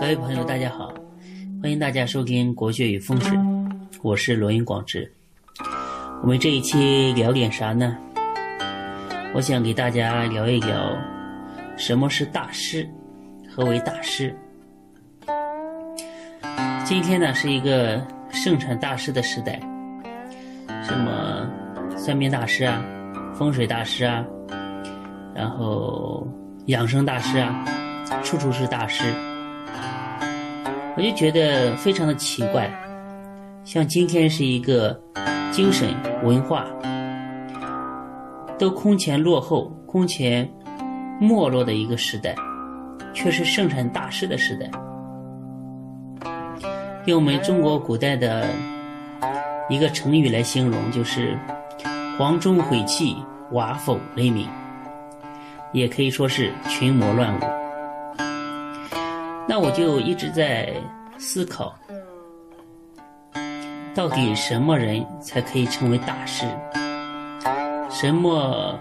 各位朋友，大家好，欢迎大家收听《国学与风水》，我是罗云广志。我们这一期聊点啥呢？我想给大家聊一聊什么是大师，何为大师。今天呢是一个盛产大师的时代，什么算命大师啊，风水大师啊，然后养生大师啊，处处是大师。我就觉得非常的奇怪，像今天是一个精神文化都空前落后、空前没落的一个时代，却是盛产大师的时代。用我们中国古代的一个成语来形容，就是“黄钟毁弃，瓦否雷鸣”，也可以说是群魔乱舞。那我就一直在思考，到底什么人才可以成为大师？什么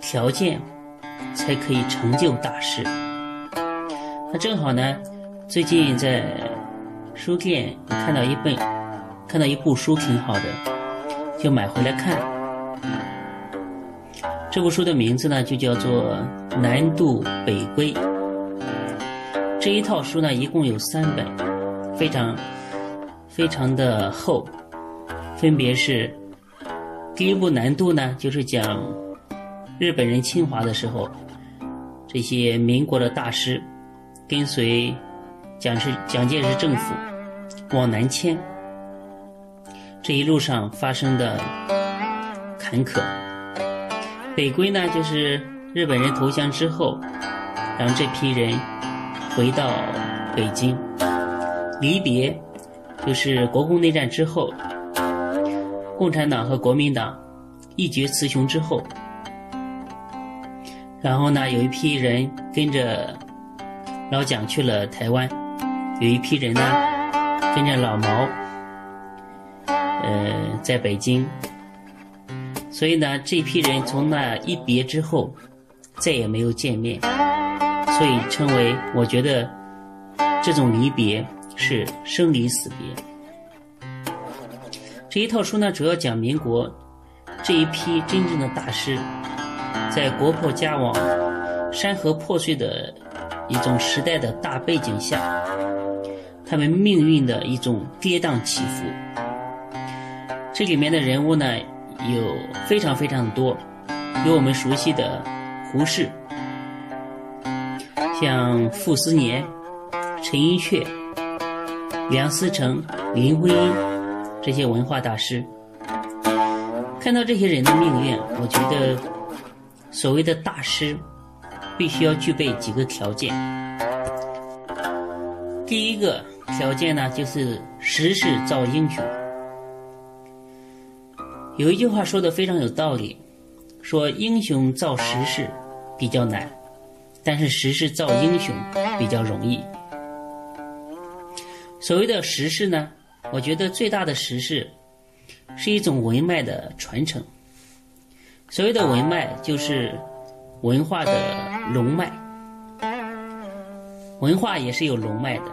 条件才可以成就大师？那正好呢，最近在书店看到一本，看到一部书挺好的，就买回来看。这部书的名字呢，就叫做《南渡北归》。这一套书呢，一共有三本，非常非常的厚，分别是第一部《难度》呢，就是讲日本人侵华的时候，这些民国的大师跟随蒋介蒋介石政府往南迁，这一路上发生的坎坷。北归呢，就是日本人投降之后，让这批人。回到北京，离别就是国共内战之后，共产党和国民党一决雌雄之后，然后呢，有一批人跟着老蒋去了台湾，有一批人呢跟着老毛，呃，在北京，所以呢，这批人从那一别之后，再也没有见面。所以称为，我觉得这种离别是生离死别。这一套书呢，主要讲民国这一批真正的大师，在国破家亡、山河破碎的一种时代的大背景下，他们命运的一种跌宕起伏。这里面的人物呢，有非常非常多，有我们熟悉的胡适。像傅斯年、陈寅恪、梁思成、林徽因这些文化大师，看到这些人的命运，我觉得所谓的大师必须要具备几个条件。第一个条件呢，就是时势造英雄。有一句话说的非常有道理，说英雄造时势比较难。但是时势造英雄比较容易。所谓的时势呢，我觉得最大的时势是一种文脉的传承。所谓的文脉就是文化的龙脉，文化也是有龙脉的。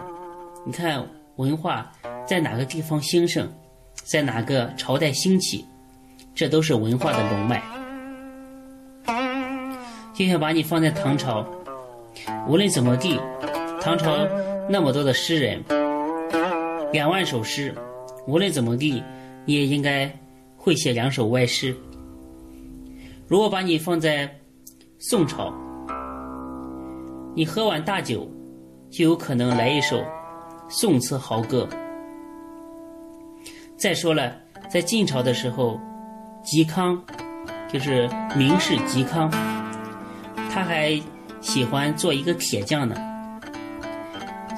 你看文化在哪个地方兴盛，在哪个朝代兴起，这都是文化的龙脉。就像把你放在唐朝。无论怎么地，唐朝那么多的诗人，两万首诗，无论怎么地，你也应该会写两首歪诗。如果把你放在宋朝，你喝完大酒，就有可能来一首宋词豪歌。再说了，在晋朝的时候，嵇康就是名士嵇康，他还。喜欢做一个铁匠呢，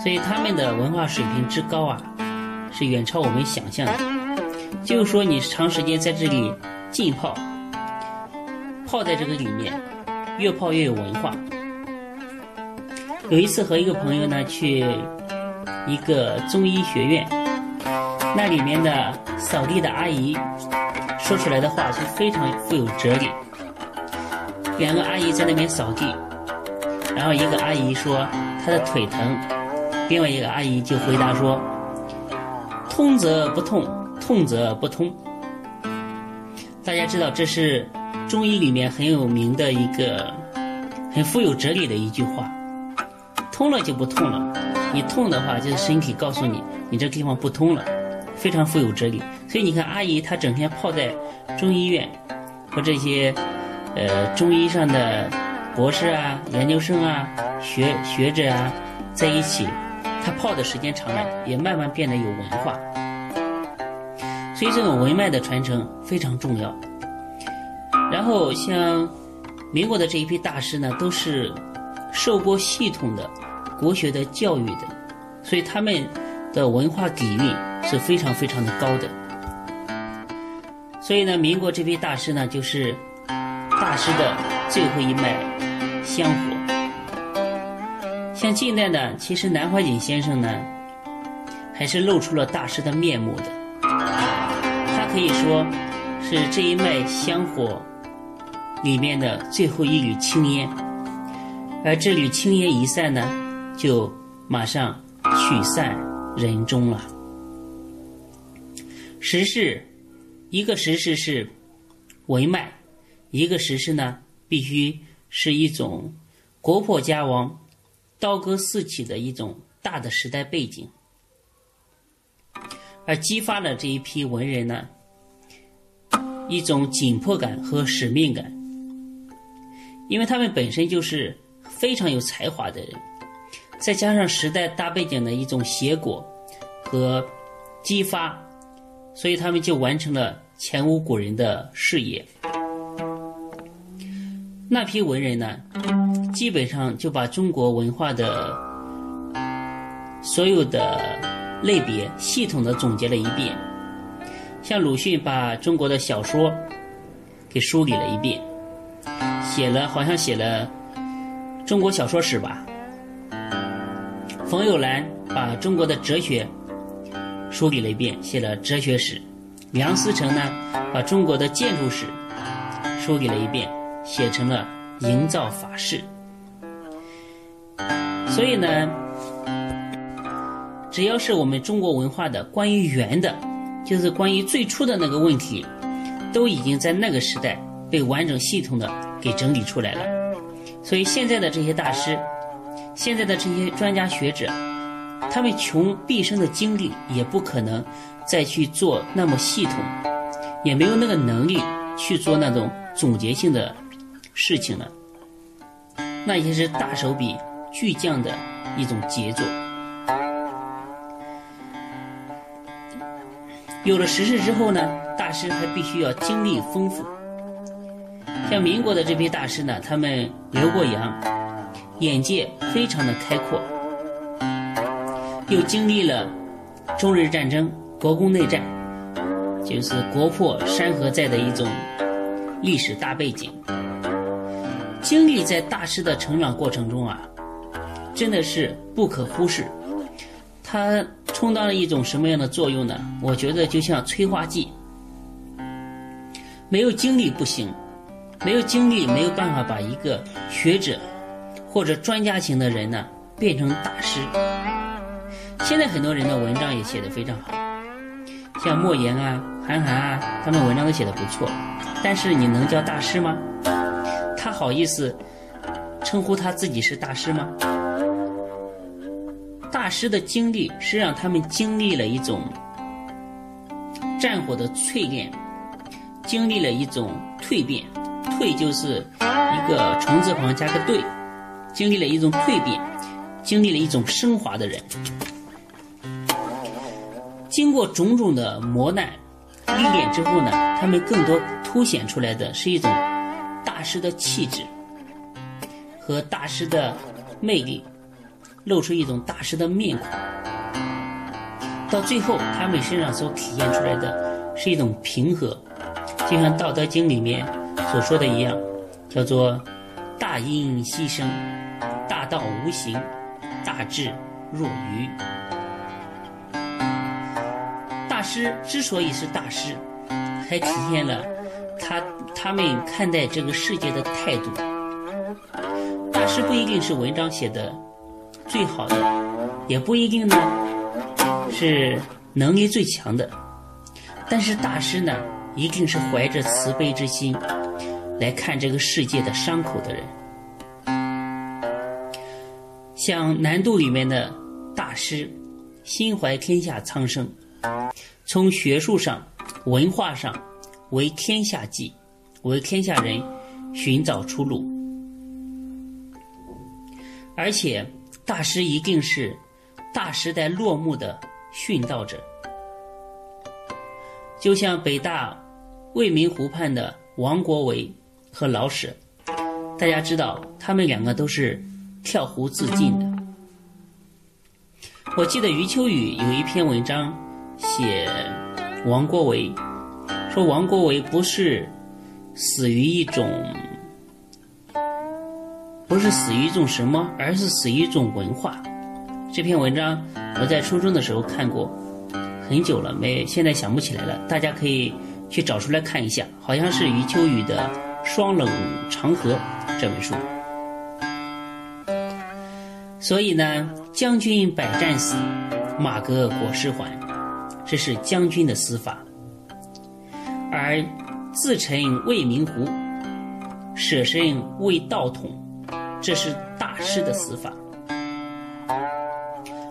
所以他们的文化水平之高啊，是远超我们想象的。就是说，你长时间在这里浸泡，泡在这个里面，越泡越有文化。有一次和一个朋友呢去一个中医学院，那里面的扫地的阿姨说出来的话是非常富有哲理。两个阿姨在那边扫地。然后一个阿姨说她的腿疼，另外一个阿姨就回答说：“通则不痛，痛则不通。”大家知道这是中医里面很有名的一个很富有哲理的一句话：“通了就不痛了，你痛的话就是身体告诉你你这地方不通了。”非常富有哲理。所以你看，阿姨她整天泡在中医院和这些呃中医上的博士啊、研究生啊、学学者啊在一起。他泡的时间长了，也慢慢变得有文化，所以这种文脉的传承非常重要。然后像民国的这一批大师呢，都是受过系统的国学的教育的，所以他们的文化底蕴是非常非常的高的。所以呢，民国这批大师呢，就是大师的最后一脉香火。像近代呢，其实南怀瑾先生呢，还是露出了大师的面目的。他可以说是这一脉香火里面的最后一缕青烟，而这缕青烟一散呢，就马上去散人中了。时势，一个时势是文脉，一个时势呢，必须是一种国破家亡。刀戈四起的一种大的时代背景，而激发了这一批文人呢一种紧迫感和使命感，因为他们本身就是非常有才华的人，再加上时代大背景的一种结果和激发，所以他们就完成了前无古人的事业。那批文人呢？基本上就把中国文化的所有的类别系统的总结了一遍，像鲁迅把中国的小说给梳理了一遍，写了好像写了中国小说史吧。冯友兰把中国的哲学梳理了一遍，写了哲学史。梁思成呢，把中国的建筑史梳理了一遍，写成了营造法式。所以呢，只要是我们中国文化的关于圆的，就是关于最初的那个问题，都已经在那个时代被完整系统的给整理出来了。所以现在的这些大师，现在的这些专家学者，他们穷毕生的精力也不可能再去做那么系统，也没有那个能力去做那种总结性的事情了。那也是大手笔。巨匠的一种杰作。有了实事之后呢，大师还必须要经历丰富。像民国的这批大师呢，他们留过洋，眼界非常的开阔，又经历了中日战争、国共内战，就是国破山河在的一种历史大背景。经历在大师的成长过程中啊。真的是不可忽视，它充当了一种什么样的作用呢？我觉得就像催化剂，没有精力不行，没有精力没有办法把一个学者或者专家型的人呢变成大师。现在很多人的文章也写得非常好，像莫言啊、韩寒啊，他们文章都写得不错，但是你能叫大师吗？他好意思称呼他自己是大师吗？大师的经历是让他们经历了一种战火的淬炼，经历了一种蜕变，蜕就是一个虫字旁加个对，经历了一种蜕变，经历了一种升华的人，经过种种的磨难历练之后呢，他们更多凸显出来的是一种大师的气质和大师的魅力。露出一种大师的面孔，到最后，他们身上所体现出来的是一种平和，就像《道德经》里面所说的一样，叫做“大音希声，大道无形，大智若愚”。大师之所以是大师，还体现了他他们看待这个世界的态度。大师不一定是文章写的。最好的，也不一定呢是能力最强的，但是大师呢，一定是怀着慈悲之心来看这个世界的伤口的人。像南渡里面的大师，心怀天下苍生，从学术上、文化上为天下计，为天下人寻找出路。而且，大师一定是大时代落幕的殉道者，就像北大未名湖畔的王国维和老舍，大家知道，他们两个都是跳湖自尽的。我记得余秋雨有一篇文章写王国维，说王国维不是死于一种。不是死于一种什么，而是死于一种文化。这篇文章我在初中的时候看过，很久了，没现在想不起来了。大家可以去找出来看一下，好像是余秋雨的《霜冷长河》这本书。所以呢，将军百战死，马革裹尸还，这是将军的死法；而自沉未名湖，舍身为道统。这是大师的死法，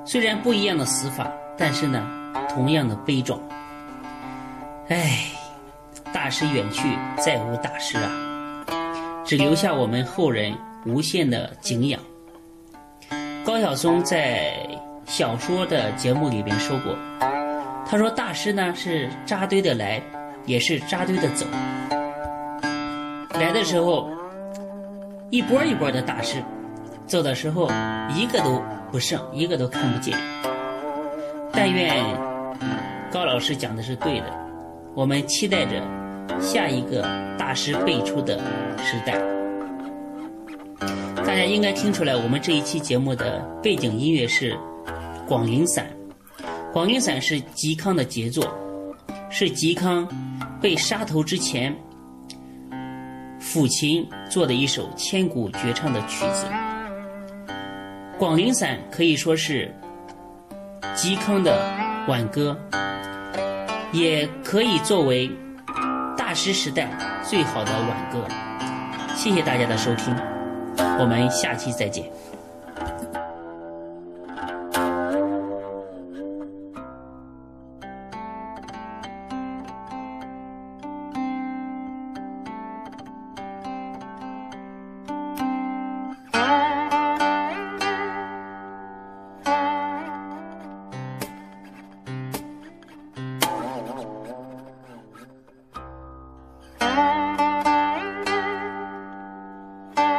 虽然不一样的死法，但是呢，同样的悲壮。唉，大师远去，再无大师啊，只留下我们后人无限的敬仰。高晓松在小说的节目里边说过，他说大师呢是扎堆的来，也是扎堆的走。来的时候。一波一波的大师，走的时候一个都不剩，一个都看不见。但愿高老师讲的是对的，我们期待着下一个大师辈出的时代。大家应该听出来，我们这一期节目的背景音乐是《广陵散》。《广陵散》是嵇康的杰作，是嵇康被杀头之前。抚琴做的一首千古绝唱的曲子，《广陵散》可以说是嵇康的挽歌，也可以作为大师时代最好的挽歌。谢谢大家的收听，我们下期再见。